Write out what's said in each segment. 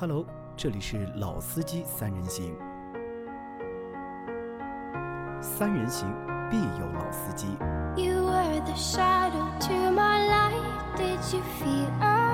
Hello，这里是老司机三人行，三人行必有老司机。You were the shadow to my light. Did you feel us?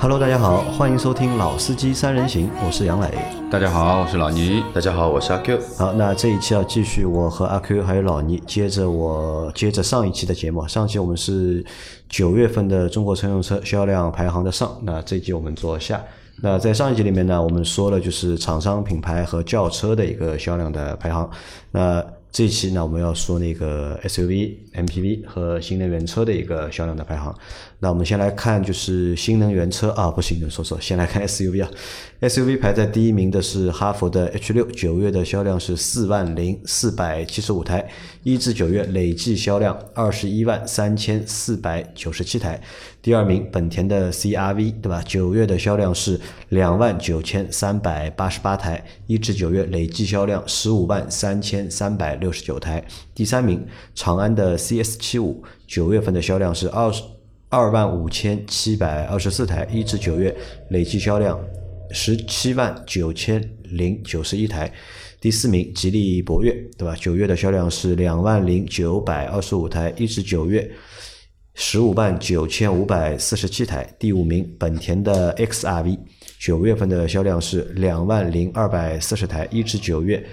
Hello，大家好，欢迎收听老司机三人行，我是杨磊。大家好，我是老倪。大家好，我是阿 Q。好，那这一期要继续我和阿 Q 还有老倪，接着我接着上一期的节目。上期我们是九月份的中国乘用车销量排行的上，那这一期我们做下。那在上一集里面呢，我们说了就是厂商品牌和轿车的一个销量的排行。那这一期呢，我们要说那个 SUV、MPV 和新能源车的一个销量的排行。那我们先来看就是新能源车啊，不是新能，说错，先来看 SUV 啊。SUV 排在第一名的是哈弗的 H 六，九月的销量是四万零四百七十五台，一至九月累计销量二十一万三千四百九十七台。第二名本田的 CRV 对吧？九月的销量是两万九千三百八十八台，一至九月累计销量十五万三千三百六十九台。第三名长安的 CS 七五，九月份的销量是二十二万五千七百二十四台，一至九月累计销量十七万九千零九十一台。第四名吉利博越，对吧？九月的销量是两万零九百二十五台，一至九月十五万九千五百四十七台。第五名本田的 XRV，九月份的销量是两万零二百四十台，一至九月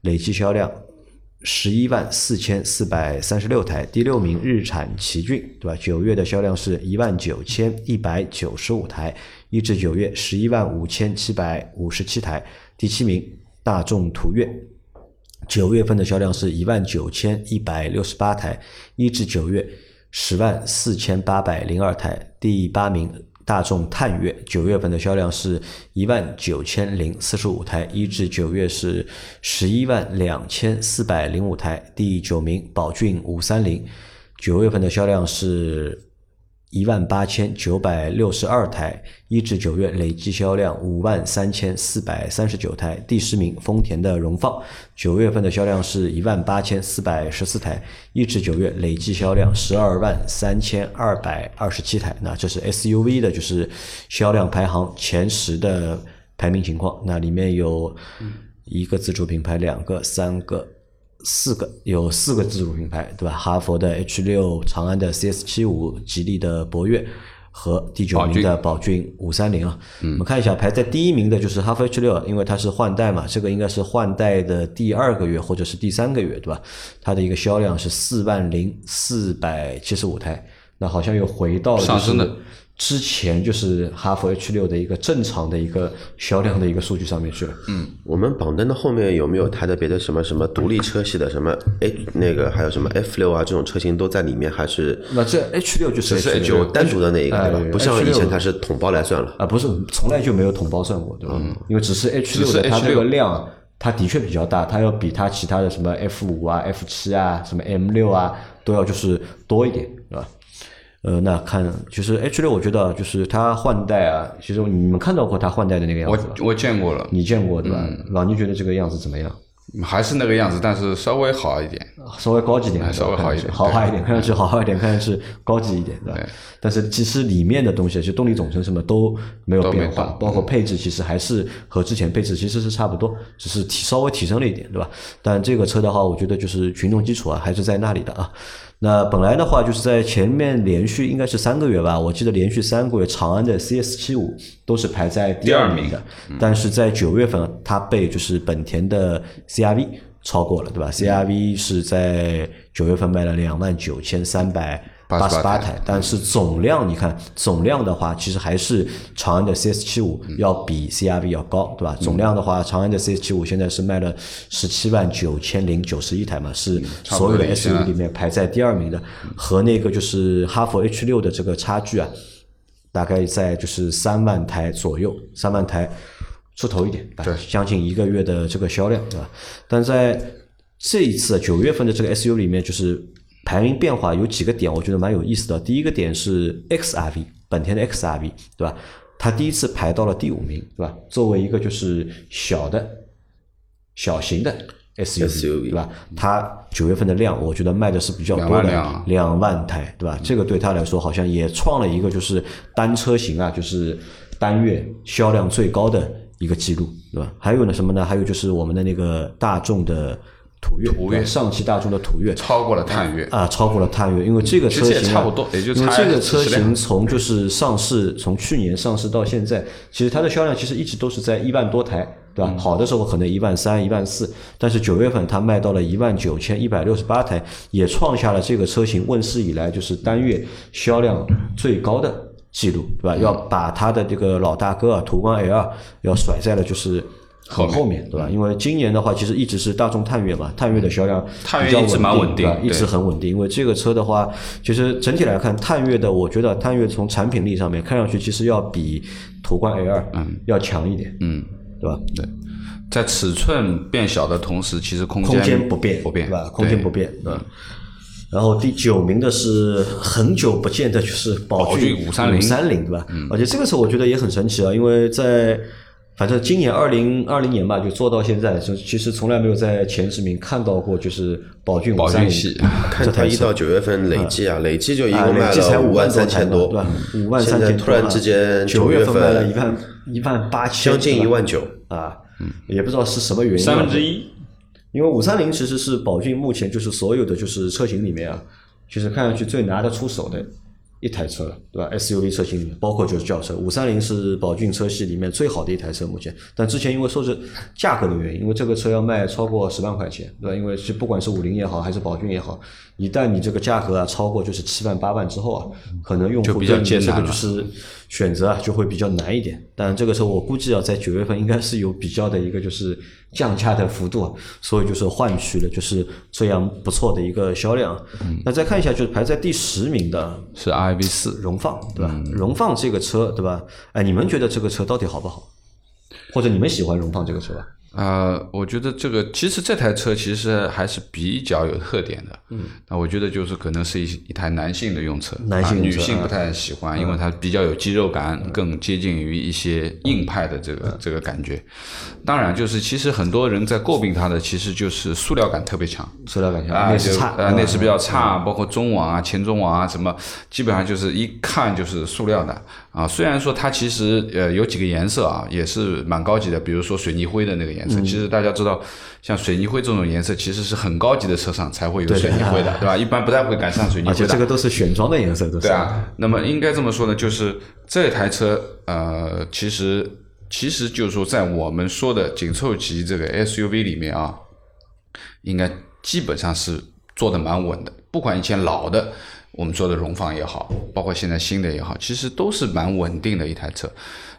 累计销量十一万四千四百三十六台。第六名日产奇骏，对吧？九月的销量是一万九千一百九十五台，一至九月十一万五千七百五十七台。第七名大众途岳，九月份的销量是一万九千一百六十八台，一至九月十万四千八百零二台。第八名大众探岳，九月份的销量是一万九千零四十五台，一至九月是十一万两千四百零五台。第九名宝骏五三零，九月份的销量是一万八千九百六十二台，一至九月累计销量五万三千四百三十九台。第十名丰田的荣放，九月份的销量是一万八千四百十四台，一至九月累计销量十二万三千二百二十七台。那这是 SUV 的，就是销量排行前十的排名情况。那里面有一个自主品牌，两个、三个。四个有四个自主品牌，对吧？哈佛的 H 六、长安的 CS 七五、吉利的博越和第九名的宝骏五三零啊。我们看一下排在第一名的就是哈弗 H 六，因为它是换代嘛，这个应该是换代的第二个月或者是第三个月，对吧？它的一个销量是四万零四百七十五台，那好像又回到了上升的之前就是哈弗 H 六的一个正常的一个销量的一个数据上面去了。嗯，我们榜单的后面有没有它的别的什么什么独立车系的什么 H 那个还有什么 F 六啊这种车型都在里面，还是那这 H 六就是是 H 就六单独的那一个对吧哎？不像以前它是统包来算了。啊，不是，从来就没有统包算过，对吧？因为只是 H 六的它这个量，它的确比较大，它要比它其他的什么 F 五啊、F 七啊、什么 M 六啊都要就是多一点，对吧？呃，那看其实 H 六，我觉得就是它换代啊，其实你们看到过它换代的那个样子我？我见过了，你见过对吧？老倪觉得这个样子怎么样？还是那个样子，但是稍微好一点。稍微高级一点，哎稍微好一点豪华一点，看上去豪华一点，看上去高级一点，对吧？但是其实里面的东西，就动力总成什么都没有变化，包括配置，其实还是和之前配置其实是差不多，只是提稍微提升了一点，对吧？但这个车的话，我觉得就是群众基础啊，还是在那里的啊。那本来的话，就是在前面连续应该是三个月吧，我记得连续三个月，长安的 CS 七五都是排在第二名的，但是在九月份，它被就是本田的 CRV 超过了，对吧？CRV 是在九月份卖了两万九千三百八十八88台，但是总量你看总量的话，其实还是长安的 CS 七五要比 CRV 要高，对吧？总量的话，长安的 CS 七五现在是卖了十七万九千零九十一台嘛，是所有的 SUV 里面排在第二名的，和那个就是哈弗 H 六的这个差距啊，大概在就是三万台左右，三万台出头一点，对将近一个月的这个销量，对吧？但在这一次九月份的这个 SUV 里面，就是排名变化有几个点，我觉得蛮有意思的。第一个点是 XRV，本田的 XRV，对吧？它第一次排到了第五名，对吧？作为一个就是小的、小型的 SUV，SUV 对吧？它九月份的量，我觉得卖的是比较多两万的两万台，对吧？这个对他来说好像也创了一个就是单车型啊，就是单月销量最高的一个记录，对吧？还有呢什么呢？还有就是我们的那个大众的途岳，途岳上汽大众的途岳，超过了探岳。啊，超过了探岳，因为这个车型、啊、差不多也就因为差这个车型从就是上市，从去年上市到现在，其实它的销量其实一直都是在一万多台，对吧？嗯好的时候可能一万三、一万四，但是九月份它卖到了一万九千一百六十八台，也创下了这个车型问世以来就是单月销量最高的记录，对吧？要把它的这个老大哥啊，途观 L 要甩在了就是。很后面对吧？因为今年的话，其实一直是大众探岳嘛，探岳的销量比较探岳一直蛮稳定对对吧一直很稳定。因为这个车的话，其实整体来看，探岳的，我觉得探岳从产品力上面看上去，其实要比途观 L 嗯要强一点，嗯，对吧？对在尺寸变小的同时，其实空空间不变，不变，对吧？空间不变，对吧？然后第九名的是很久不见的，就是宝宝骏五三零五三零，对吧？嗯而且这个车我觉得也很神奇啊，因为在反正今年二零二零年吧，就做到现在，就其实从来没有在前十名看到过，就是宝骏宝五三零骏系看它一到九月份累计啊，累计就一啊，共卖累计才五了万三千多，对吧？五万现三千多啊，在突然之间九月份卖了一万一万八千，将近一万九，啊，也不知道是什么原因啊，三分之一。因为五三零其实是宝骏目前就是所有的就是车型里面啊，就是看上去最拿得出手的一台车了，对吧？SUV 车型里面，包括就是轿车，五三零是宝骏车系里面最好的一台车，目前。但之前因为说是价格的原因，因为这个车要卖超过十万块钱，对吧？因为是不管是五菱也好，还是宝骏也好，一旦你这个价格啊超过就是七万八万之后啊，可能用户就比较这个就是选择啊就会比较难一点。但这个车我估计啊，在九月份应该是有比较的一个就是降价的幅度啊，所以就是换取了就是这样不错的一个销量。那再看一下，就是排在第十名的是 RV 四，荣放，对吧？荣放这个车，对吧？哎，你们觉得这个车到底好不好？或者你们喜欢荣放这个车吧？呃，我觉得这个其实这台车其实还是比较有特点的。嗯，那我觉得就是可能是一一台男性的用车，男性女性不太喜欢，因为它比较有肌肉感，更接近于一些硬派的这个这个感觉。当然，就是其实很多人在诟病它的，其实就是塑料感特别强。塑料感强，啊，内饰差，呃，内饰比较差，包括中网啊、前中网啊，什么，基本上就是一看就是塑料的啊。虽然说它其实呃有几个颜色啊，也是蛮高级的，比如说水泥灰的那个颜色。其实大家知道，像水泥灰这种颜色，其实是很高级的车上才会有水泥灰的，对吧？一般不太会敢上水泥灰的。而且这个都是选装的颜色，都是。对啊，那么应该这么说呢，就是这台车，呃，其实其实就是说，在我们说的紧凑级这个 SUV 里面啊，应该基本上是做的蛮稳的。不管以前老的我们说的荣放也好，包括现在新的也好，其实都是蛮稳定的一台车。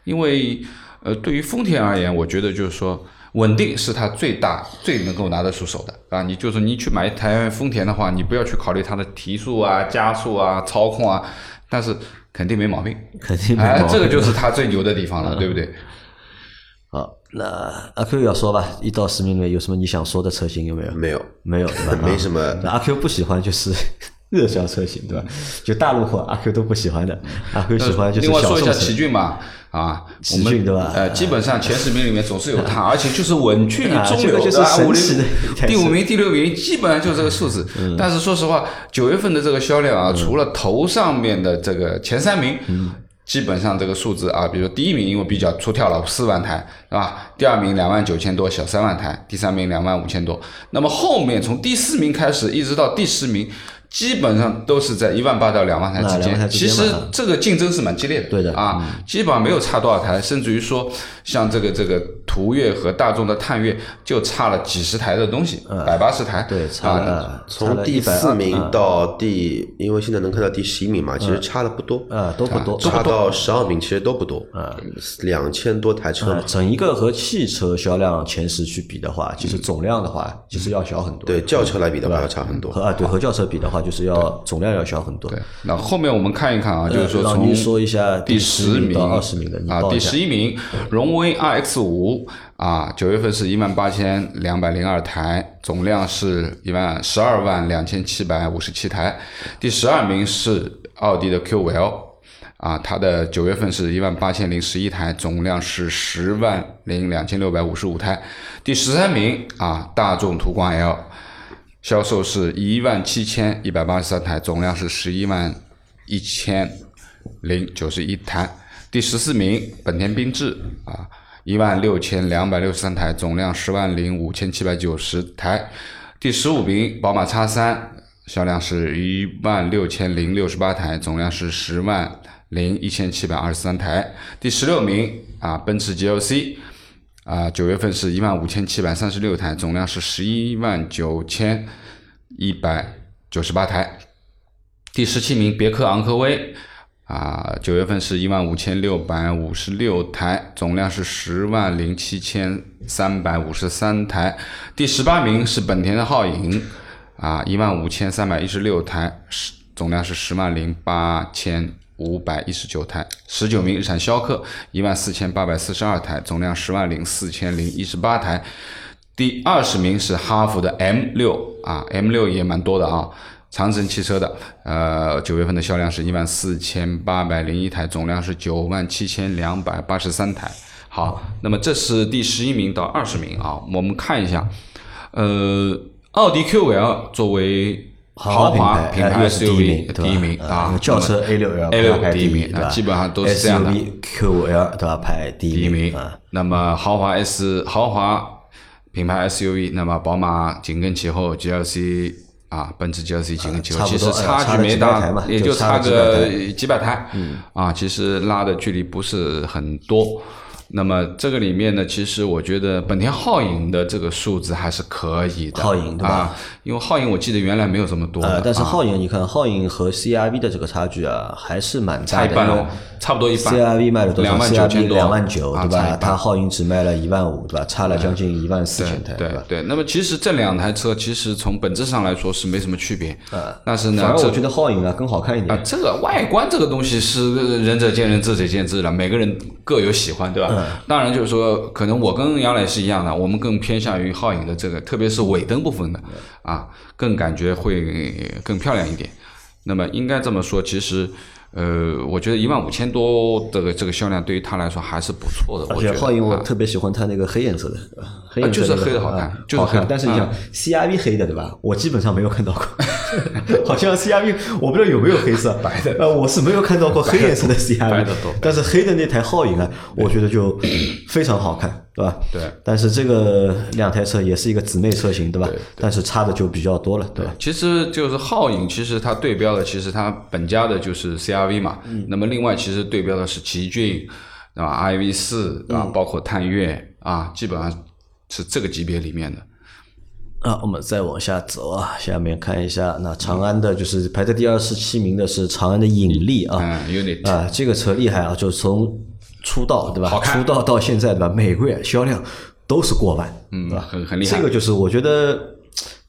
因为呃，对于丰田而言，我觉得就是说。稳定是它最大、最能够拿得出手的啊！你就是你去买一台丰田的话，你不要去考虑它的提速啊、加速啊、操控啊，但是肯定没毛病。肯定没毛哎病，这个就是 它最牛的地方了，对不对？好。那阿 Q 要说吧，一到十名里面有什么你想说的车型有没有？没有，没有，对吧？没什么阿 Q 不喜欢就是热销车型，对吧？就大路货阿 Q 都不喜欢的，阿 Q 喜欢就是另外说一下奇骏吧，啊，奇骏对吧呃，基本上前十名里面总是有它，而且就是稳居中流，这个就是对吧？第五名、第六名，基本上就这个数字。但是说实话，九月份的这个销量啊，除了头上面的这个前三名，基本上这个数字啊，比如说第一名因为比较出挑了四万台，是吧？第二名两万九千多，小三万台；第三名两万五千多。那么后面从第四名开始一直到第十名，基本上都是在一万八到两万台之间。其实这个竞争是蛮激烈的，对的嗯。啊，基本上没有差多少台，甚至于说像这个这个途岳和大众的探岳就差了几十台的东西，百八十台，嗯对，差啊，了从第四名到第，因为现在能看到第十一名嘛，其实差的不多，啊都不多，差到十二名其实都不多，两千多台车呃嘛，整一个和汽车销量前十去比的话，其实总量的话，其实要小很多。对轿车来比的话要差很多。和。啊对和轿车比的话，就是要总量要小很多。对，那后面我们看一看啊，就是说从说一下第十十名到二十名的，啊，第十一名荣威 RX 五啊，九月份是一万八千两百零二台，总量是一万十二万两千七百五十七台。第十二名是奥迪的 Q5L。啊，它的九月份是一万八千零十一台，总量是十万零两千六百五十五台。第十三名啊，大众途观 L，销售是一万七千一百八十三台，总量是十一万一千零九十一台。第十四名，本田缤智啊，一万六千两百六十三台，总量十万零五千七百九十台。第十五名，宝马叉三，销量是一万六千零六十八台，总量是十万零一千七百二十三台。第十六名啊，奔驰 GLC 啊，九月份是一万五千七百三十六台，总量是十一万九千一百九十八台。第十七名，别克昂科威啊，九月份是一万五千六百五十六台，总量是十万零七千三百五十三台。第十八名是本田的皓影啊，一万五千三百一十六台，十总量是十万零八千五百一十九台。十九名日产逍客一万四千八百四十二台，总量十万零四千零一十八台。第二十名是哈弗的 M 六啊，M 六也蛮多的啊。长城汽车的，呃，九月份的销量是一万四千八百零一台，总量是九万七千两百八十三台。好，那么这是第十一名到二十名啊，我们看一下，呃，奥迪 Q 五 L 作为豪华品牌是第一 SUV 名，第一名呃啊，轿车 A 六 L，A 第一名基本上都是这样的。SUV QL 对吧？排第第一名啊。。那么豪华 S 豪华品牌 SUV，那么宝马紧跟其后，GLC 啊，奔驰 GLC 紧跟其后，其实差距没大也就差个几百台，嗯，啊，其实拉的距离不是很多。那么这个里面呢，其实我觉得本田皓影的这个数字还是可以的，皓影对吧啊，因为皓影我记得原来没有这么多的，呃，但是啊皓影你看，皓影和 CRV 的这个差距啊，还是蛮大的。差一半了，差不多一半。CRV 卖了多少两万九千？CRV 多，两万九，啊对吧？它皓影只卖了一万五，对吧？差了将近一万四千台，吧？对对，那么其实这两台车其实从本质上来说是没什么区别，呃但是呢，反而我觉得皓影啊更好看一点啊，这个外观这个东西是仁者见仁，智者见智了，每个人各有喜欢，对吧？嗯当然就是说，可能我跟杨磊是一样的，我们更偏向于皓影的这个，特别是尾灯部分的啊，更感觉会更漂亮一点。那么应该这么说，其实。呃，我觉得一万五千多这个这个销量对于他来说还是不错的。而我觉得且皓影我啊特别喜欢它那个黑颜色的，对吧黑颜色就是黑的好看啊好看。就是黑的但是你想啊 CRV 黑的对吧？我基本上没有看到过，好像 CRV 我不知道有没有黑色，白的。呃，我是没有看到过黑颜色的 CRV，白的多但是黑的那台皓影啊，我觉得就 非常好看，对吧？对。但是这个两台车也是一个姊妹车型，对吧？对对但是差的就比较多了，对吧？其实就是皓影，其实它对标的其实它本家的就是 CRV 嘛，嗯那么另外其实对标的是奇骏啊、iV 四嗯啊，包括探岳啊，基本上是这个级别里面的。啊，我们再往下走啊，下面看一下，那长安的就是排在第二十七名的是长安的引力啊，嗯啊，这个车厉害啊，就是从出道对吧出道到现在对吧？每个月销量都是过万，嗯对吧？很很厉害这个就是我觉得，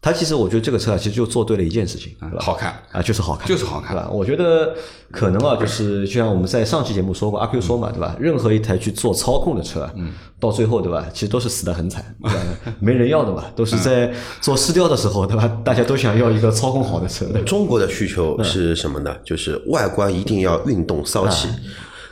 它其实我觉得这个车啊，其实就做对了一件事情，对吧？好看啊，就是好看，就是好看对吧？我觉得可能啊，就是就像我们在上期节目说过，阿 Q 说嘛，对吧？任何一台去做操控的车嗯，到最后对吧，其实都是死得很惨，对吧？没人要的嘛，都是在做试调的时候，对吧？大家都想要一个操控好的车，对中国的需求是什么呢？就是外观一定要运动骚气，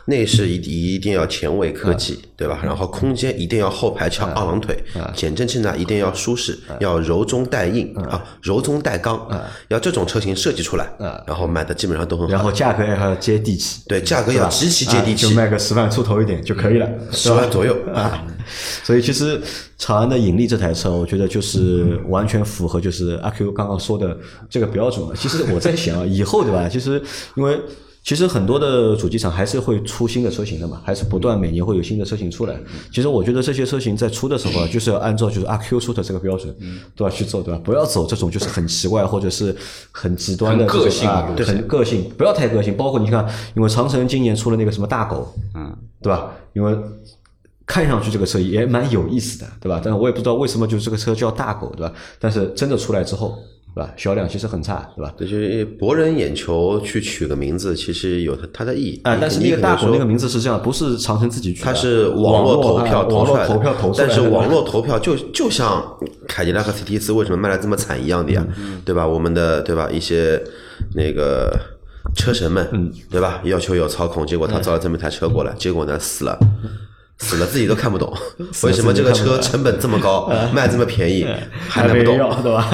内饰一一定要前卫科技，对吧？然后空间一定要后排翘二郎腿，减震器呢一定要舒适，要柔中带硬啊，柔中带刚，要这种车型设计出来，然后卖的基本上都很好。然后价格还要接地气，对，价格要极其接地啊就气，卖个十万出头一点就可以了，十万左右。啊。所以其实长安的引力这台车，我觉得就是完全符合就是阿 Q 刚刚说的这个标准了。其实我在想啊，以后对吧？其实因为其实很多的主机厂还是会出新的车型的嘛，还是不断每年会有新的车型出来。其实我觉得这些车型在出的时候啊，就是要按照就是阿 Q 出的这个标准，对吧去做，对吧？不要走这种就是很奇怪或者是很极端的个性对，很个性，不要太个性。包括你看，因为长城今年出了那个什么大狗，嗯，对吧？因为看上去这个车也蛮有意思的，对吧？但是我也不知道为什么就是这个车叫大狗，对吧？但是真的出来之后，对吧？销量其实很差，对吧？对，就是博人眼球去取个名字，其实有它它的意义啊，但是那个大狗那个名。字是这样，不是长城自己取的，它是网络投票投出来的，投票投出来的，但是网络投票就就像凯迪拉克 CT 四为什么卖的这么惨一样的呀，嗯对吧？我们的对吧一些那个车神们，嗯，对吧？要求有操控，结果他造了这么一台车过来，结果呢死了。死了自己都看不懂，为什么这个车成本这么高，卖这么便宜，还卖不动，对吧？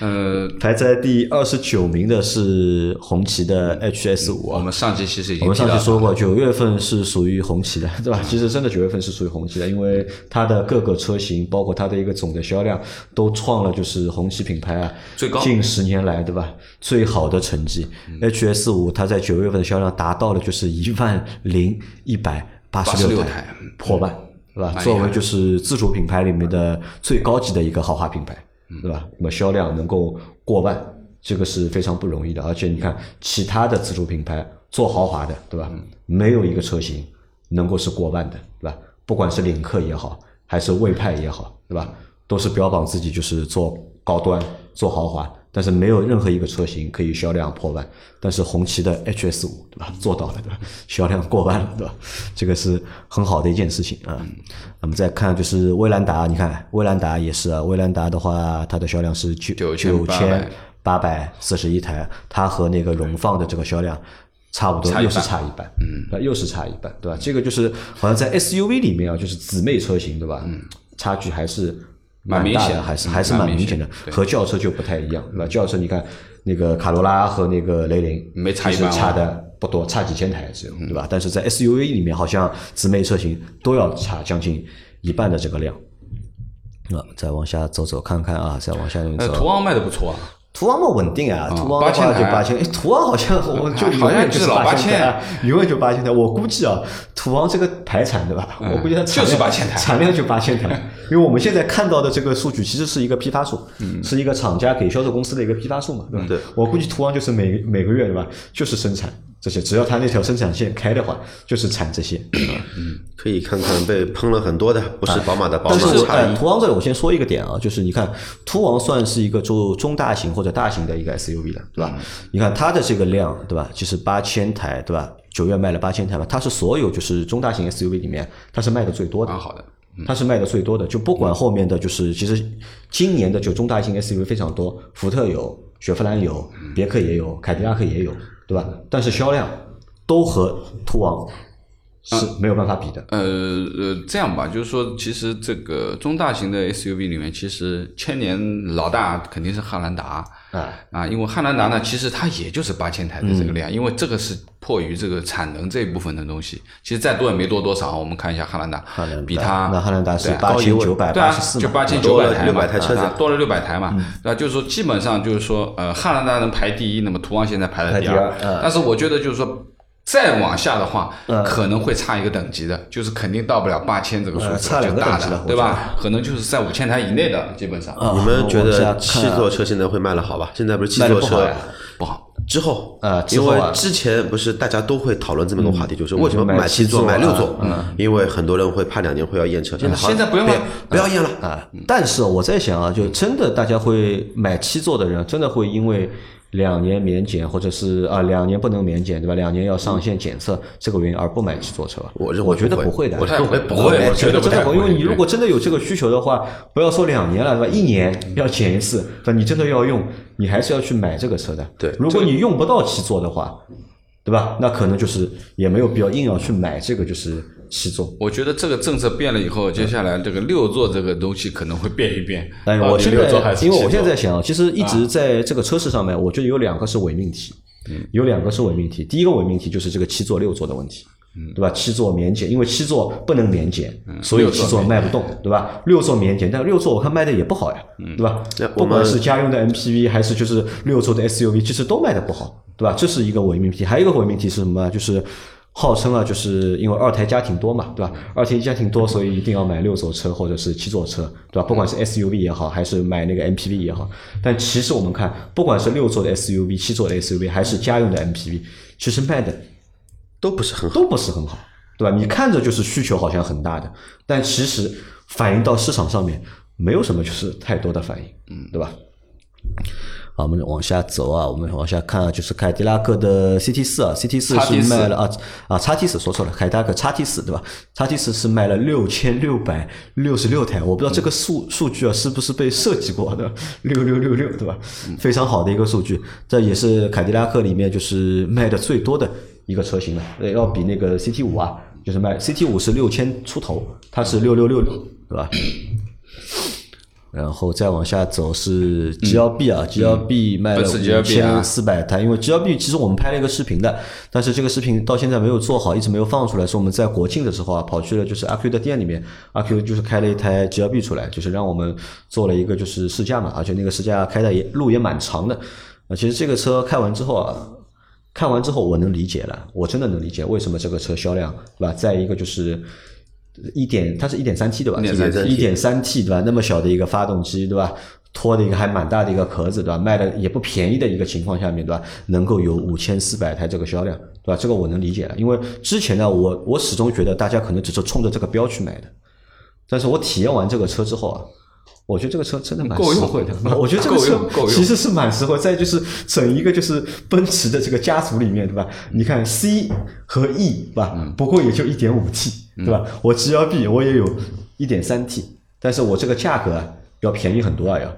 呃，排在第二十九名的是红旗的 HS 五啊。我们上期其实已经我们上期说过，九月份是属于红旗的，对吧？其实真的九月份是属于红旗的，因为它的各个车型，包括它的一个总的销量，都创了就是红旗品牌啊最高近十年来对吧最好的成绩。HS 五它在九月份的销量达到了就是一万零一百八十六台破万，对吧？作为就是自主品牌里面的最高级的一个豪华品牌，对吧？那么销量能够过万，这个是非常不容易的。而且你看，其他的自主品牌做豪华的，对吧？没有一个车型能够是过万的，对吧？不管是领克也好，还是魏派也好，对吧？都是标榜自己就是做高端、做豪华，但是没有任何一个车型可以销量破万。但是红旗的 HS 五，对吧？做到了，对吧？销量过万了，对吧？这个是很好的一件事情啊。那么再看就是威兰达，你看威兰达也是啊，威兰达的话，它的销量是九九千八百四十一台，它和那个荣放的这个销量差不多，又是差一半，嗯，又是差一半，对吧？这个就是好像在 SUV 里面啊，就是姊妹车型，对吧？嗯，差距还是蛮明大的，显的嗯还是还是蛮明显的和轿车就不太一样，对吧？轿车你看那个卡罗拉和那个雷凌没差一其实差的不多，差几千台只有，对吧？但是在 SUV 里面，好像姊妹车型都要差将近一半的这个量。啊，再往下走走看看啊，再往下走。途昂卖的不错啊，途昂嘛稳定啊，途昂的8000话就八千，哎，途昂好像我就好像永远就是八8000台啊，永远就八千台。我估计啊，途昂这个排产对吧？我估计它产就是量8000台。产量就八千台，因为我们现在看到的这个数据其实是一个批发数，是一个厂家给销售公司的一个批发数嘛，对吧？对。我估计途昂就是每每个月对吧，就是生产这些，只要它那条生产线开的话，就是产这些。可以看看被喷了很多的，不是宝马的宝马但是呃，途昂这里我先说一个点啊，就是你看途昂算是一个做中大型或者大型的一个 SUV 了，对吧？你看它的这个量，对吧？其实八千台，对吧？九月卖了八千台吧，它是所有就是中大型 SUV 里面，它是卖的最多的蛮。好的。它是卖的最多的，就不管后面的就是，其实今年的就中大型 SUV 非常多，福特有，雪佛兰有，别克也有，凯迪拉克也有，对吧？但是销量都和途昂是没有办法比的。呃呃，这样吧，就是说，其实这个中大型的 SUV 里面，其实千年老大肯定是汉兰达。啊。啊，因为汉兰达呢，其实它也就是八千台的这个量，因为这个是迫于这个产能这一部分的东西，其实再多也没多多少。我们看一下汉兰达，汉兰达。比它那汉兰达是对八千九百八十四，就八千九多了百台多了六百台嘛，那就是说基本上就是说，呃，汉兰达能排第一，那么途昂现在排在第二嗯。但是我觉得就是说。再往下的话，可能会差一个等级的，就是肯定到不了八千这个数字，呃差两个就大等级了的，对吧？可能就是在五千台以内的，基本上。啊你们觉得七座车现在会卖的好吧？现在不是七座车不好不好。之后呃因为之前不是大家都会讨论这么一个话题，就是为什么买买七座、买六啊座？因为很多人会怕两年会要验车，现在好。现在不用了。不要验了。啊，但是我在想啊，就真的大家会买七座的人，真的会因为两年免检，或者是啊两年不能免检，对吧？两年要上线检测这个原因而不买七座车？我我觉得不会不会的，我认为不会我觉得真的，不太会因为你如果真的有这个需求的话，不要说两年了，对吧？一年要检一次，对吧？你真的要用，你还是要去买这个车的。对如果你用不到七座的话，对吧？那可能就是也没有必要硬要去买这个就是七座。我觉得这个政策变了以后，接下来这个六座这个东西可能会变一变。但是我现六座还是在，因为我现在在想，其实一直在这个车市上面，我觉得有两个是伪命题，有两个是伪命题。第一个伪命题就是这个七座六座的问题，对吧？七座免检，因为七座不能免检，所以七座卖不动，对吧？六座免检，但六座我看卖的也不好呀，对吧？不管是家用的 MPV 还是就是六座的 SUV，其实都卖的不好，对吧？这是一个伪命题。还有一个伪命题是什么？就是号称啊，就是因为二胎家庭多嘛，对吧？二胎家庭多，所以一定要买六座车或者是七座车，对吧？不管是 SUV 也好，还是买那个 MPV 也好，但其实我们看，不管是六座的 SUV、七座的 SUV，还是家用的 MPV，其实卖的都不是很好。都不是很好，对吧？你看着就是需求好像很大的，但其实反映到市场上面没有什么就是太多的反应，嗯，对吧？好，我们往下走啊，我们往下看啊，就是凯迪拉克的 CT 四啊，CT 四是 XT4 卖了啊啊叉 T 四说错了，凯迪拉克叉 T 四对吧？叉 T 四是卖了六千六百六十六台，我不知道这个数数据啊是不是被设计过的，六六六六对吧？非常好的一个数据，这也是凯迪拉克里面就是卖的最多的一个车型了，呃，要比那个 CT 五啊，就是卖 CT 五是六千出头，它是六六六六对吧？然后再往下走是 GLB 啊、g l b 卖了五千四百台，因为 GLB 其实我们拍了一个视频的，但是这个视频到现在没有做好，一直没有放出来，是我们在国庆的时候啊，跑去了就是阿 Q 的店里面，阿 Q 就是开了一台 GLB 出来，就是让我们做了一个就是试驾嘛，而且那个试驾开的也路也蛮长的，啊，其实这个车开完之后啊。看完之后，我能理解了，我真的能理解为什么这个车销量，对吧？再一个就是一点，它是一点三 T 对吧？1.3T 一点三 T 对吧？那么小的一个发动机对吧？拖的一个还蛮大的一个壳子对吧？卖的也不便宜的一个情况下面对吧？能够有五千四百台这个销量对吧？这个我能理解了，因为之前呢，我我始终觉得大家可能只是冲着这个标去买的，但是我体验完这个车之后啊。我觉得这个车真的蛮够实惠的，我觉得这个车其实是蛮实惠。再就是整一个就是奔驰的这个家族里面，对吧？你看 C 和 E，对吧？嗯不过也就一点五 T，对吧？我 GLB 我也有一点三 T，但是我这个价格啊要便宜很多啊要。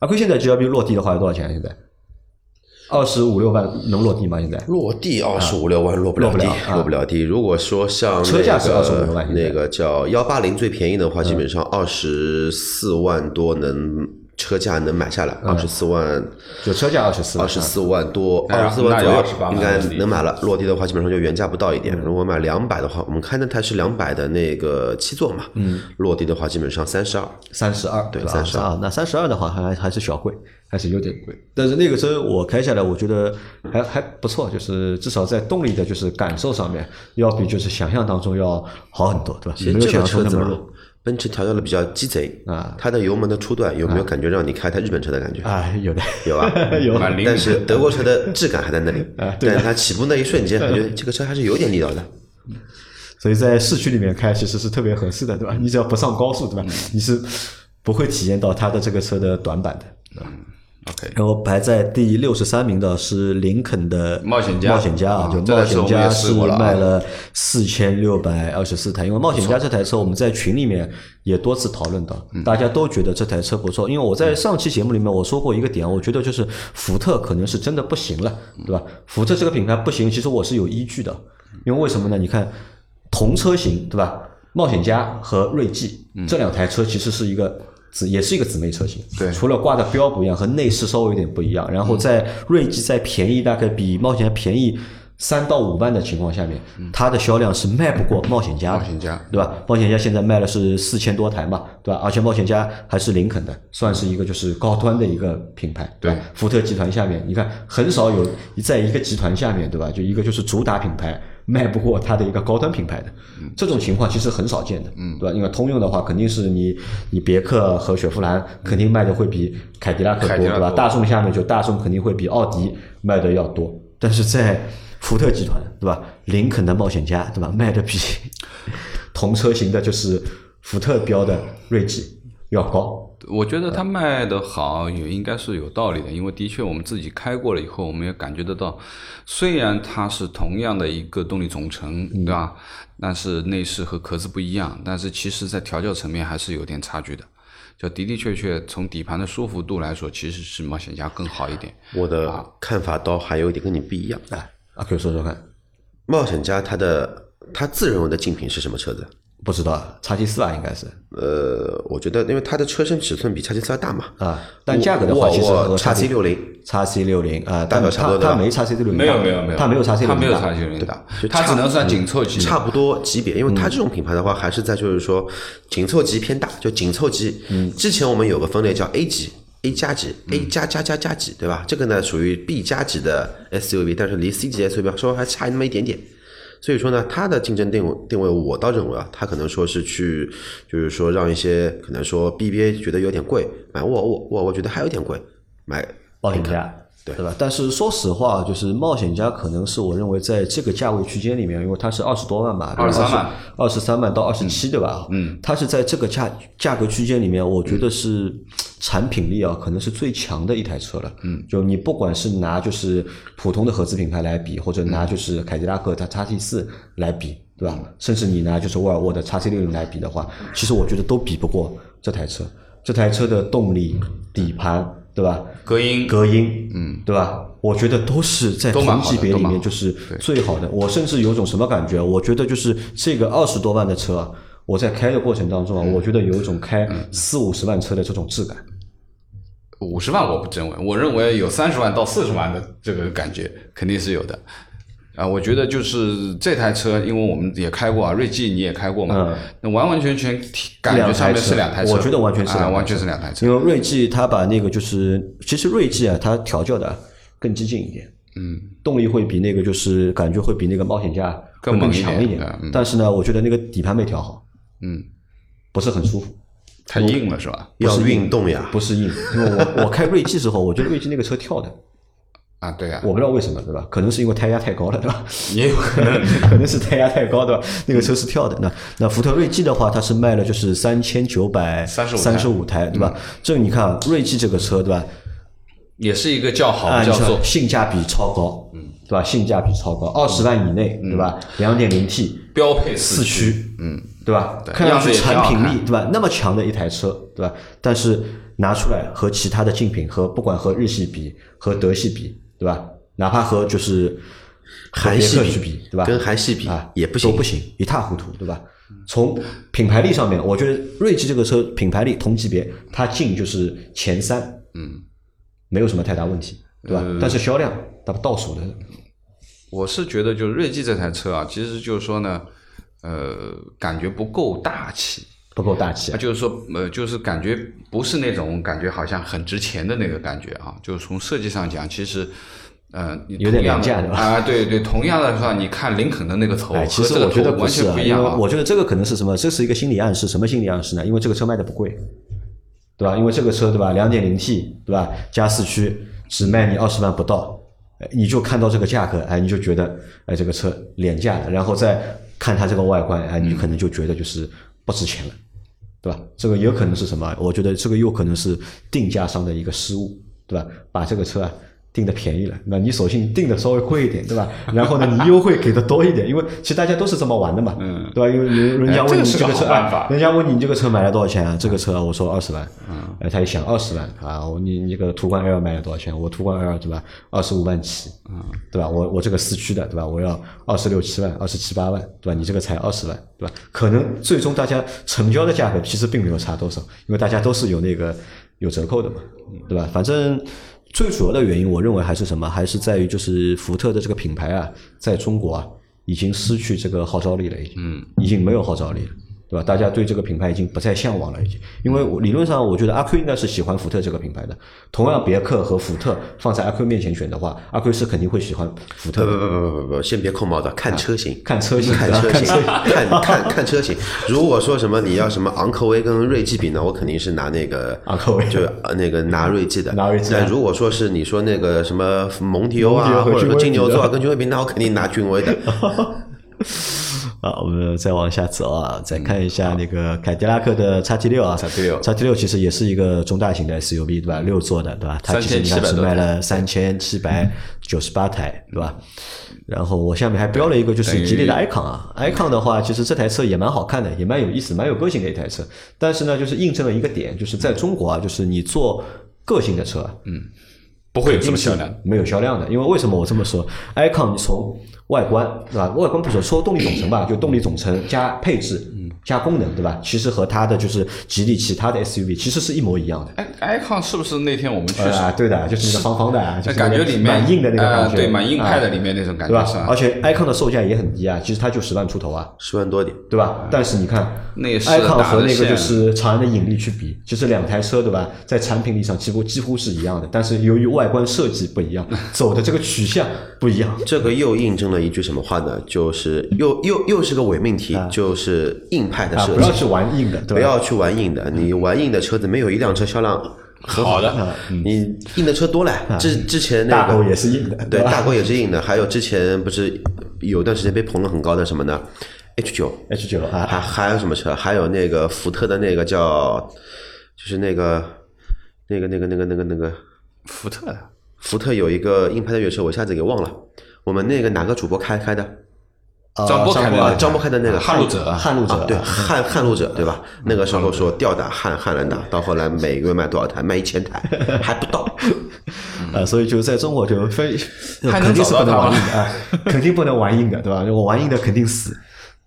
阿坤现在 GLB 落地的话要多少钱啊？现在二十五六万能落地吗？现在？落地二十五六万落不了地落不了，地。如果说像车价是那25个万那个叫幺八零最便宜的话，基本上二十四万多能车价能买下来，二十四万就车价二十四，二十四万多，那二十四万左右应该能买了。落地的话，基本上就原价不到一嗯点。如果买两百的话，我们开那台是两百的那个七座嘛，嗯，落地的话基本上三十二。三十二，对吧32啊，那三十二的话还还是小贵，还是有点贵。但是那个车我开下来，我觉得还还不错，就是至少在动力的，就是感受上面，要比就是想象当中要好很多，对吧？没有想象那么弱。，奔驰调教的比较鸡贼啊它的油门的初段有没有感觉让你开台日本车的感觉？啊，有的有啊，有但是德国车的质感还在那里，啊对的但是它起步那一瞬间，感觉这个车还是有点力道的。所以在市区里面开其实是特别合适的，对吧？你只要不上高速，对吧？你是不会体验到它的这个车的短板的。OK，然后排在第六十三名的是林肯的冒险家冒险家啊，啊就冒险家是卖了四千六百二十四台。因为冒险家这台车我们在群里面也多次讨论到，嗯大家都觉得这台车不错。因为我在上期节目里面我说过一个点，我觉得就是福特可能是真的不行了，对吧？福特这个品牌不行，其实我是有依据的。因为为什么呢？你看同车型，对吧？冒险家和锐际这两台车其实是一个姊，也是一个姊妹车型。对除了挂的标不一样，和内饰稍微有点不一样。然后在锐际再便宜，大概比冒险家便宜三到五万的情况下面，它的销量是卖不过冒险家的。冒险家对吧？冒险家现在卖的是四千多台嘛，对吧？而且冒险家还是林肯的，算是一个就是高端的一个品牌。吧对福特集团下面，你看很少有在一个集团下面，对吧？就一个就是主打品牌卖不过它的一个高端品牌的，这种情况其实很少见的，嗯，对吧？因为通用的话，肯定是你你别克和雪佛兰肯定卖的会比凯迪拉克多，对吧？大众下面就大众肯定会比奥迪卖的要多，但是在福特集团，对吧？林肯的冒险家，对吧？卖的比 同车型的就是福特标的锐际要高，我觉得它卖的好也应该是有道理的，因为的确我们自己开过了以后，我们也感觉得到，虽然它是同样的一个动力总成，对吧？但是内饰和壳子不一样，但是其实在调教层面还是有点差距的。就的的确确从底盘的舒服度来说，其实是冒险家更好一点。我的看法倒还有一点跟你不一样。哎，阿 Q 说说看，冒险家它的它自认为的竞品是什么车子？不知道叉 T 四吧，应该是。呃，我觉得因为它的车身尺寸比叉 T 四要大嘛，啊，但价格的话，其实和叉 C 六零。叉 C 六零啊，大小差不多对吧它它没叉 C 六零，没有没有没有，它没有叉 C 六零，它没有叉 C 六零大，就差它只能算紧凑级。差不多级别，因为它这种品牌的话，还是在就是说紧凑级偏大，就紧凑级。嗯，之前我们有个分类叫 A 级。A 加级，A 加加加加级，对吧？这个呢属于 B 加级的 SUV，但是离 C 级 SUV 稍微还差那么一点点。所以说呢，它的竞争定位定位，我倒认为啊，它可能说是去，就是说让一些可能说 BBA 觉得有点贵，买沃尔沃，沃尔沃觉得还有点贵，买保险家对吧？但是说实话，就是冒险家可能是我认为在这个价位区间里面，因为它是二十多万吧，二十三万，二十三万到二十七，对吧？嗯，它是在这个价价格区间里面，我觉得是产品力啊，可能是最强的一台车了。嗯，就你不管是拿就是普通的合资品牌来比，或者拿就是凯迪拉克它叉 T 四来比，对吧？甚至你拿就是沃尔沃的叉 C 六零来比的话，其实我觉得都比不过这台车。这台车的动力、底盘，对吧？隔音隔音，嗯，对吧？我觉得都是在同级别里面就是最好的。我甚至有种什么感觉？我觉得就是这个二十多万的车啊，我在开的过程当中啊，嗯我觉得有一种开四五十万车的这种质感。五十万我不认为，我认为有三十万到四十万的这个感觉肯定是有的。啊，我觉得就是这台车，因为我们也开过啊，锐际你也开过嘛，嗯那完完全全感觉上面是两台车，我觉得完全是两台车啊完全是两台车。因为锐际它把那个就是，其实锐际啊，它调教的更激进一点，嗯，动力会比那个就是感觉会比那个冒险家更更猛强一点点嗯。但是呢，我觉得那个底盘没调好，嗯，不是很舒服。太硬了是吧？要运动呀，不是硬，因为我我开锐际时候，我觉得锐际那个车跳的，啊，对啊，我不知道为什么，对吧？可能是因为胎压太高了，对吧？也有可能。可能是胎压太高，对吧？那个车是跳的。那那福特锐际的话，它是卖了就是三千九百35三十五台，对吧？这你看啊，锐际这个车，对吧？也是一个叫好按照不叫座，性价比超高，嗯，对吧？性价比超高，二十万以内，对吧？两点零 T 标配四驱，嗯，对吧？对看上去样子产品力，对吧？那么强的一台车，对吧？但是拿出来和其他的竞品和不管和日系比，和德系比，对吧？哪怕和就是韩系去比，对吧？跟韩系比啊也不行都不行，一塌糊涂，对吧？从品牌力上面，我觉得锐际这个车品牌力同级别，它进就是前三，嗯，没有什么太大问题，对吧？但是销量它倒数的，我是觉得就是锐际这台车啊，其实就是说呢，呃，感觉不够大气。不够大气啊，啊。就是说，呃，就是感觉不是那种感觉好像很值钱的那个感觉啊。就是从设计上讲，其实，呃，有点廉价对吧 啊，对对，同样的话，你看林肯的那个头哎，和其实这个我觉得头完全是啊，因不一样啊。为我觉得这个可能是什么？这是一个心理暗示，什么心理暗示呢？因为这个车卖的不贵，对吧？因为这个车对吧，两点零 T 对吧，加四驱只卖你二十万不到，哎你就看到这个价格，哎，你就觉得哎这个车廉价的，然后再看它这个外观，哎，你可能就觉得就是不值钱了。对吧？这个有可能是什么？我觉得这个有可能是定价上的一个失误，对吧？把这个车啊定的便宜了，那你索性定的稍微贵一点，对吧？然后呢，你优惠给的多一点，因为其实大家都是这么玩的嘛，嗯对吧？因为人人家问你这个车人家问你这个车买了多少钱啊？这个车啊我说二十万，嗯，哎，他一想二十万啊，我你你这个途观 L 买了多少钱？我途观 L 对吧？二十五万起，嗯，对吧？我我这个四驱的对吧？我要二十六七万，二十七八万，对吧？你这个才二十万，对吧？可能最终大家成交的价格其实并没有差多少，因为大家都是有那个有折扣的嘛，对吧？反正。最主要的原因，我认为还是什么？还是在于就是福特的这个品牌啊，在中国啊，已经失去这个号召力了，已经，嗯，已经没有号召力了，对吧？大家对这个品牌已经不再向往了，已经。因为我理论上，我觉得阿 Q 应该是喜欢福特这个品牌的。同样，别克和福特放在阿 Q 面前选的话，阿 Q 是肯定会喜欢福特。不不不不不不，先别扣帽子，看车型，看车型，看车型看，看看看车型。如果说什么你要什么昂科威跟锐际比呢，我肯定是拿那个昂科威就呃那个拿锐 际的。拿锐际啊但如果说是你说那个什么蒙迪欧啊，或者说金牛座跟君威比，那我肯定拿君威的。啊，我们再往下走啊，再看一下那个凯迪拉克的叉 T 六啊 XT6，x T 六其实也是一个中大型的 SUV 对吧？六座的对吧？它其实你看3700是卖了三千七百九十八台对吧？然后我下面还标了一个就是吉利的 icon 啊，icon 的话，其实这台车也蛮好看的，也蛮有意思、蛮有个性的一台车。但是呢，就是印证了一个点，就是在中国啊，就是你做个性的车啊，不会有这么销量。没有销量的。因为为什么我这么说？icon 你从外观对吧？外观不说说动力总成吧，就动力总成加配置，加功能对吧？其实和它的就是吉利其他的 SUV 其实是一模一样的。哎，icon 是不是那天我们去啊，对的，就是那个方方的啊，就是感觉里面蛮硬的那个感觉，呃对，蛮硬派的啊里面那种感觉对？吧？而且 icon 的售价也很低啊，其实它就十万出头啊。十万多点，对吧？但是你看，icon 和那个就是长安的引力去比，其实两台车对吧，在产品力上几乎几乎是一样的，但是由于外观设计不一样，走的这个取向不一样。这个又印证了一句什么话呢？就是又又又是个伪命题，就是硬派的啊，设计不要。去玩硬的，不要去玩硬的，你玩硬的车子没有一辆车销量很好的，你硬的车多了，之之前那个大狗也是硬的，对，大狗也是硬的。还有之前不是有段时间被捧得很高的什么呢？H 九 H 九还啊，还有什么车？还有那个福特的那个叫，就是那个那个那个那个那个那个福特的福特有一个硬派的越野车，我一下子给忘了。我们那个哪个主播开开的？呃张不开的啊，张波张波开的那个撼路者撼路者啊，对，撼撼路者对吧？那个时候说吊打汉汉兰达，到后来每个月卖多少台？卖一千台，还不到。呃，所以就在中国就非肯定是不能玩硬的啊，肯定不能玩硬的，对吧？我玩硬的肯定死。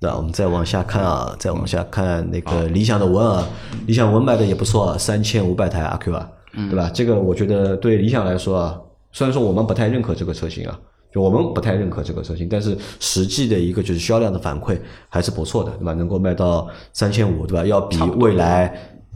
那我们再往下看啊，再往下看那个理想的文啊，理想文卖的也不错啊，三千五百台阿 Q 啊，对吧？这个我觉得对理想来说啊，虽然说我们不太认可这个车型啊，就我们不太认可这个车型，但是实际的一个就是销量的反馈还是不错的，对吧？能够卖到三千五，对吧？要比未来，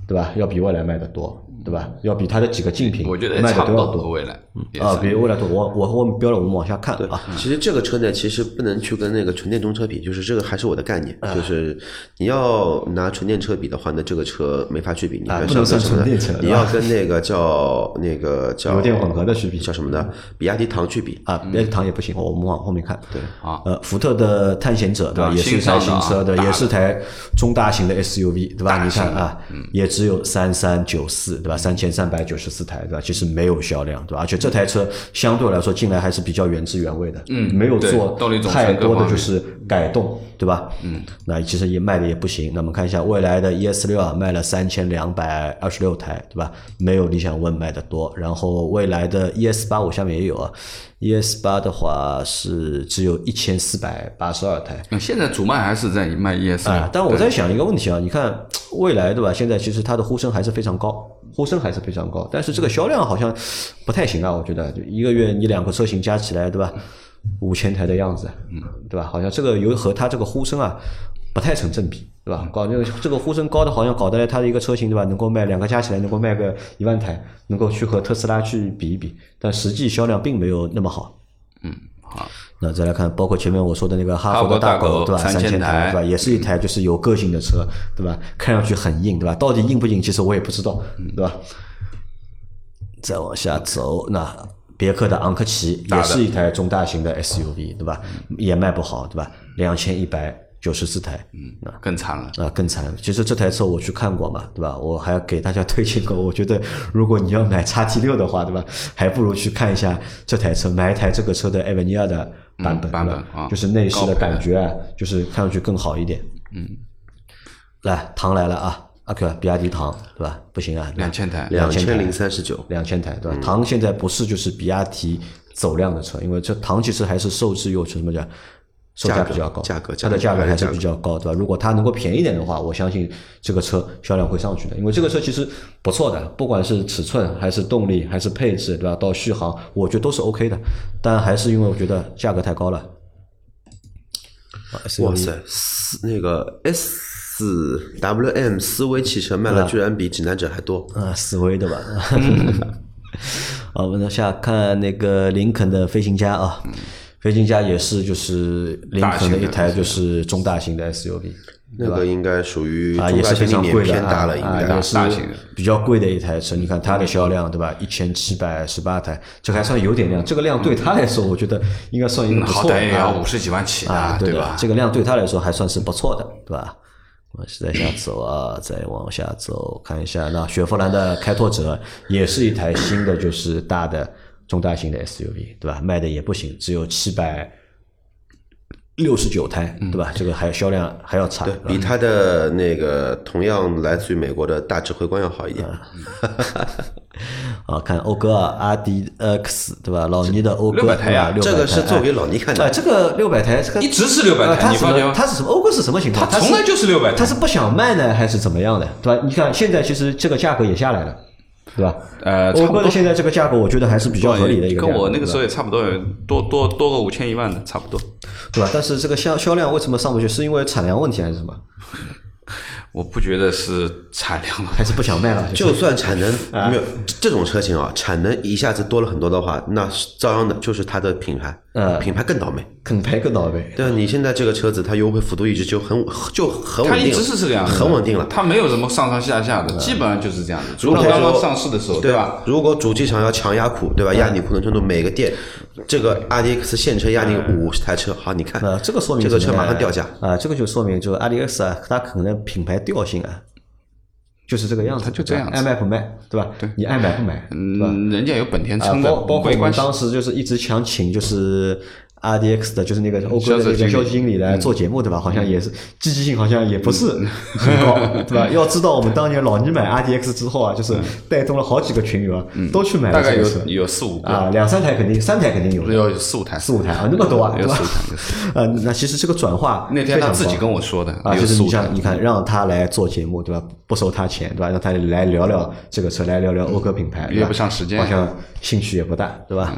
对吧？要比未来卖的多，对吧？要比它的几个竞品我觉得也卖的差不多都要多。未来啊，是比未来多，我我我们标了，我们往下看啊。其实这个车呢，其实不能去跟那个纯电动车比，就是这个还是我的概念，啊就是你要拿纯电车比的话，呢这个车没法去比，你不能算要跟什么呢纯电车？你要跟那个叫那个叫油电混合的去比叫什么呢？比亚迪唐去比。啊，比亚迪唐也不行，我们往后面看。对啊呃，福特的探险者对吧，啊也是一台新车，对，也是台中大型的 SUV 对吧？你看啊，也只有三三九四对吧？三千三百九十四台对吧？其实没有销量对吧？而且这台车相对来说进来还是比较原汁原味的，嗯没有做太多的就是改动对吧？嗯，那其实也卖的也不行。那我们看一下未来的 ES 六啊，卖了三千两百二十六台对吧？没有理想 ONE 卖的多。然后未来的 ES 八我下面也有啊。ES 八的话是只有一千四百八十二台，那现在主卖还是在卖 ES 啊，，但我在想一个问题啊，你看未来对吧？现在其实它的呼声还是非常高，呼声还是非常高，但是这个销量好像不太行啊，我觉得就一个月你两个车型加起来对吧，五千台的样子，嗯，对吧？好像这个有和它这个呼声啊不太成正比，对吧？搞这个这个呼声高的，好像搞得来它的一个车型对吧，能够卖两个加起来能够卖个一万台，能够去和特斯拉去比一比，但实际销量并没有那么好。嗯好，那再来看，包括前面我说的那个哈佛的大狗对吧？3000千台对吧？也是一台就是有个性的车，对吧？看上去很硬，对吧？到底硬不硬，其实我也不知道，对吧？再往下走，那别克的昂科旗也是一台中大型的 SUV，对吧？也卖不好，对吧？两千一百九十四台，嗯，那更惨了。啊，更惨。其实这台车我去看过嘛，对吧？我还给大家推荐过。我觉得如果你要买叉 T 六的话，对吧？还不如去看一下这台车，买一台这个车的艾维尼亚的版本，嗯版本啊就是内饰的感觉啊，就是看上去更好一点。嗯，来，唐来了啊，阿 Q，比亚迪唐，对吧？不行啊，两千台两千千零三十九，两千台，对吧？唐现在不是就是比亚迪走量的车，因为这唐其实还是受制于什么讲，售价价格比较高，价格它的价格还是比较高，对吧？如果它能够便宜点的话，我相信这个车销量会上去的，因为这个车其实不错的，不管是尺寸还是动力还是配置，对吧？到续航，我觉得都是 OK 的，但还是因为我觉得价格太高了。啊哇塞，四那个 S W M 思威汽车卖了居然比指南者还多，啊，思威的吧。好，我们往下看那个林肯的飞行家啊，飞行家也是就是林肯的一台就是中大型的 SUV，那个应该属于啊，也是非常贵的啊，偏大了，应啊，该也是大型比较贵的一台车。你看它的销量对吧？一千七百十八台，这还算有点量。这个量对他来说，我觉得应该算一个不错的好歹也要啊五十几万起啊，对，吧？这个量对他来说还算是不错的，对吧？我是在下走啊，再往下走，看一下那雪佛兰的开拓者也是一台新的，就是大的中大型的 SUV，对吧？卖的也不行，只有七百六十九台，对吧？这个还销量还要差，对比它的那个同样来自于美国的大指挥官要好一点。啊，看讴歌啊阿迪 X 对吧？老倪的讴歌600台呀对吧这个是做给老倪看哎，的，这个六百台，这个一直是六百台你发觉吗么？它是什么？讴歌是什么情况？是它从来就是六百台它是不想卖呢，还是怎么样的？对吧？你看现在其实这个价格也下来了，对吧？呃，差不多讴歌的现在这个价格，我觉得还是比较合理的一个跟我那个时候也差不多，多多多个五千一万的，差不多。对吧？但是这个销销量为什么上不去？是因为产量问题还是什么？我不觉得是产量了，还是不想卖了？就算产能没有这种车型啊，产能一下子多了很多的话，那照样的就是它的品牌，呃品牌更倒霉。品牌更倒霉。对，你现在这个车子它优惠幅度一直就很就很稳定，它一直是这个样子，很稳定了。它没有什么上上下下的，基本上就是这样子。除了如果说刚刚上市的时候，对吧？？如果主机厂要强压库，对吧？压你库存程度，每个店这个 RDX 现车压你五十台车，好，你看，呃，这个说明这个车马上掉价。啊，这个就说明就是阿迪 X 啊，它可能品牌调性啊，就是这个样子，它就这样子爱卖不卖，对吧？对，你爱买不买，对吧？嗯，人家有本田啊，撑的，包包括我们。当时就是一直想请就是 R D X 的，就是那个讴歌的那个销售经理来做节目，对吧？好像也是积极性好像也不是很高，对吧？要知道我们当年老倪买 R D X 之后啊，就是带动了好几个群友啊，都去买大概有了这个车。有四五啊，两三台肯定，三台肯定有的，有四五台，四五台啊，那么多啊，对吧？呃，那其实这个转化那天他自己跟我说的，啊，就是你像你看，让他来做节目，对吧？不收他钱，对吧？让他来聊聊这个车，来聊聊讴歌品牌，约不上时间。好像兴趣也不大，对吧？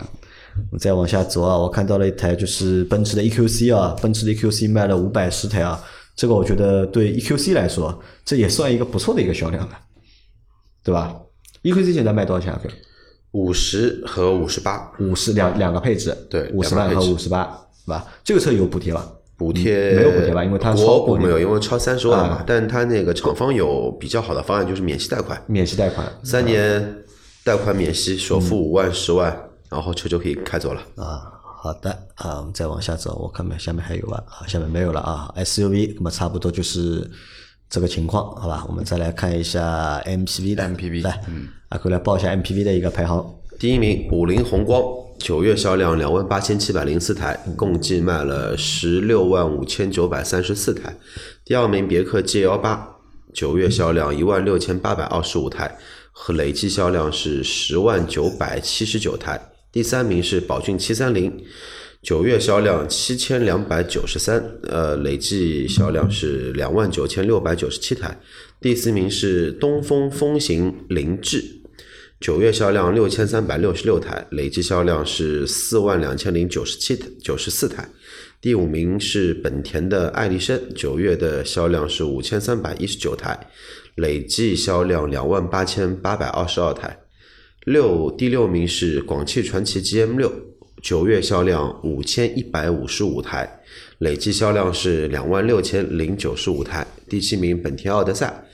我再往下走啊，我看到了一台就是奔驰的 EQC 啊，奔驰的 EQC 卖了五百十台啊，这个我觉得对 EQC 来说，这也算一个不错的一个销量了，对吧？EQC 现在卖多少钱啊？五十和五十八五十两两个配置，对五十万和五十八，是吧？这个车有补贴吧？补贴没有补贴吧因为它超过没有，因为超三十万嘛啊。但它那个厂方有比较好的方案，就是免息贷款，免息贷款，三年贷款免息，首付五万、十万，然后车就可以开走了。啊，好的啊，我们再往下走，我看看下面还有吧啊，下面没有了啊，SUV，那么差不多就是这个情况，好吧？我们再来看一下 MPV 的 MPV 来，嗯，阿坤来报一下 MPV 的一个排行，第一名五菱宏光，九月销量两万八千七百零四台，共计卖了十六万五千九百三十四台。第二名别克 G 幺八，九月销量一万六千八百二十五台，和累计销量是十万九百七十九台。第三名是宝骏七三零，九月销量七千两百九十三，呃，累计销量是两万九千六百九十七台。第四名是东风风行凌志，九月销量六千三百六十六台，累计销量是四万两千零九十七台九十四台。第五名是本田的艾力绅，九月的销量是五千三百一十九台，累计销量两万八千八百二十二台。六第六名是广汽传祺 GM 六，九月销量五千一百五十五台，累计销量是两万六千零九十五台。第七名本田奥德赛，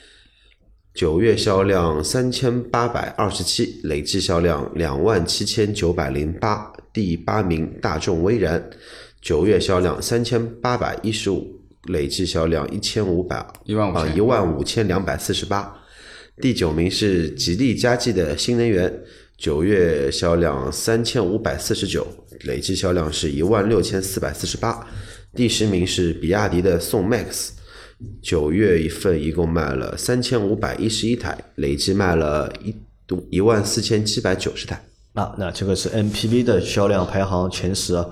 九月销量三千八百二十七，累计销量两万七千九百零八。第八名大众威然，九月销量三千八百一十五，累计销量一千五百啊一万五千一万五千两百四十八。第九名是吉利嘉际的新能源，九月销量三千五百四十九，累计销量是一万六千四百四十八。第十名是比亚迪的宋 MAX，九月一份一共卖了三千五百一十一台，累计卖了一一万四千七百九十台。啊，那这个是 MPV 的销量排行前十啊。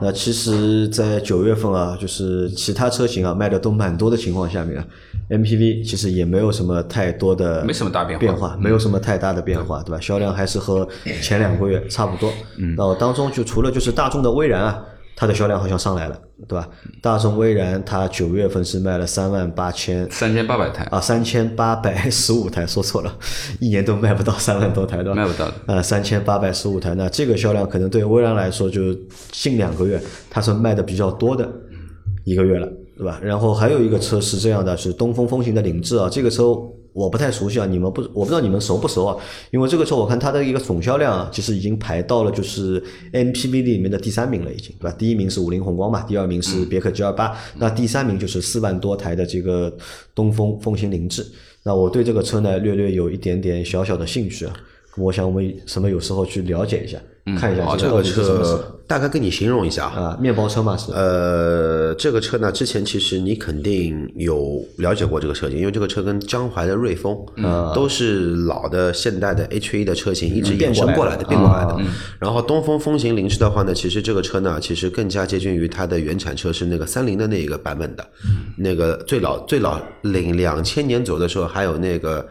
那其实，在九月份啊，就是其他车型啊卖的都蛮多的情况下面啊，MPV 其实也没有什么太多的没什么大变化变化，没有什么太大的变化，对吧？销量还是和前两个月差不多。嗯，那当中就除了就是大众的威然啊。它的销量好像上来了，对吧？大众威然它九月份是卖了三万八千三千八百台，啊，三千八百十五台，说错了，一年都卖不到三万多台，对吧？卖不到的呃，三千八百十五台，那这个销量可能对威然来说，就近两个月它是卖的比较多的一个月了，对吧？然后还有一个车是这样的，是东风风行的凌志啊，这个车我不太熟悉啊，你们不，我不知道你们熟不熟啊？因为这个车我看它的一个总销量啊，其实已经排到了就是 MPV 里面的第三名了，已经，对吧？第一名是五菱宏光嘛，第二名是别克 G 二八，那第三名就是四万多台的这个东风风行凌志。那我对这个车呢，略略有一点点小小的兴趣啊。我想我们什么有时候去了解一下，看一下好这个车车大概跟你形容一下。啊。啊？面包车嘛是，呃，这个车呢，之前其实你肯定有了解过这个车型，因为这个车跟江淮的瑞风，嗯。都是老的现代的 H 1的车型，一直衍生过来的，变过来的。啊。然后东风风行凌志的话呢，其实这个车呢，其实更加接近于它的原产车是那个三菱的那一个版本的，那个最老最老零两千年左右的时候，还有那个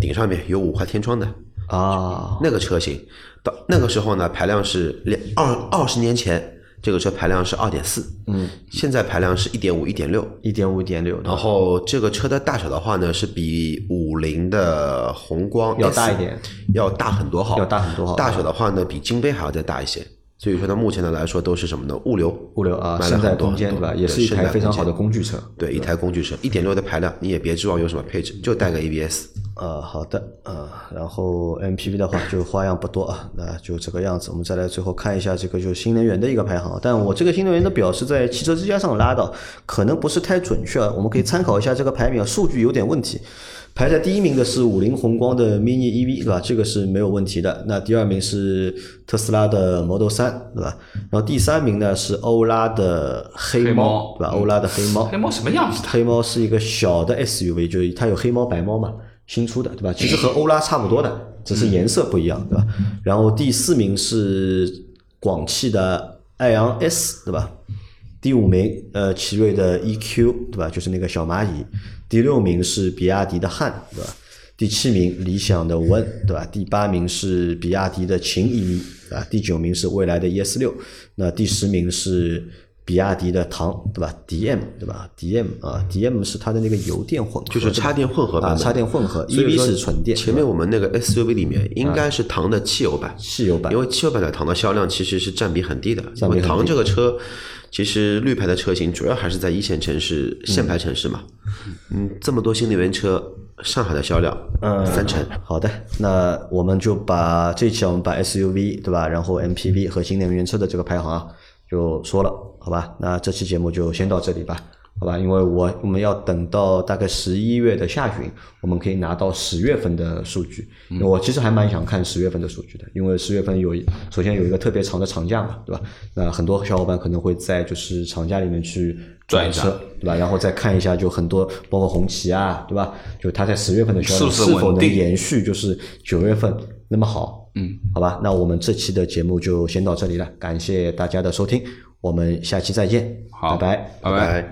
顶上面有五块天窗的，啊，那个车型，到那个时候呢，排量是两二二十年前这个车排量是二点四，嗯，现在排量是一点五、一点六。一点五、一点六，然后这个车的大小的话呢，是比五菱的宏光要大一点，要大很多号，要大很多号。大小的话呢，比金杯还要再大一些。所以说它目前的来说都是什么呢？物流，物流啊，现在卖了很多空间对吧？也是一台非常好的工具车。对，一台工具车，一点六的排量，你也别指望有什么配置，就带个 ABS。呃，好的，呃，然后 MPV 的话就花样不多啊，那就这个样子。我们再来最后看一下这个就是新能源的一个排行，但我这个新能源的表是在汽车之家上拉的，可能不是太准确啊，我们可以参考一下这个排名啊，数据有点问题。排在第一名的是五菱宏光的 mini EV，对吧？这个是没有问题的。那第二名是特斯拉的 Model 三，对吧？然后第三名呢是欧拉的黑黑猫猫，对吧？欧拉的黑猫，黑猫什么样子的？黑猫是一个小的 SUV，就是它有黑猫、白猫嘛，新出的，对吧？其实和欧拉差不多的，只是颜色不一样，对吧？然后第四名是广汽的爱昂 S，对吧？第五名，呃，奇瑞的 EQ，对吧？就是那个小蚂蚁。第六名是比亚迪的汉，对吧？第七名理想的 ONE，对吧？第八名是比亚迪的秦 E，啊？第九名是未来的 ES 六，那第十名是比亚迪的唐，对吧？DM，对吧？DM 啊，DM 是它的那个油电混合，就是插电混合版啊，插电混合，EV 是纯电，前面我们那个 SUV 里面应该是唐的汽油版，汽油版因为汽油版的唐的销量其实是占比很低的。占比很低因为唐这个车，其实绿牌的车型主要还是在一线城市、限牌城市嘛。嗯，这么多新能源车，上海的销量嗯，三成。好的，那我们就把这一期我们把 SUV 对吧，然后 MPV 和新能源车的这个排行啊，就说了，好吧？那这期节目就先到这里吧，好吧？因为我我们要等到大概十一月的下旬，我们可以拿到十月份的数据。因为我其实还蛮想看十月份的数据的，因为十月份有一首先有一个特别长的长假嘛，对吧？那很多小伙伴可能会在就是长假里面去转一对吧？然后再看一下，就很多包括红旗啊，对吧？就它在十月份的销量是否能延续，就是九月份那么好？嗯，好吧，那我们这期的节目就先到这里了，感谢大家的收听，我们下期再见，好拜拜。拜拜拜。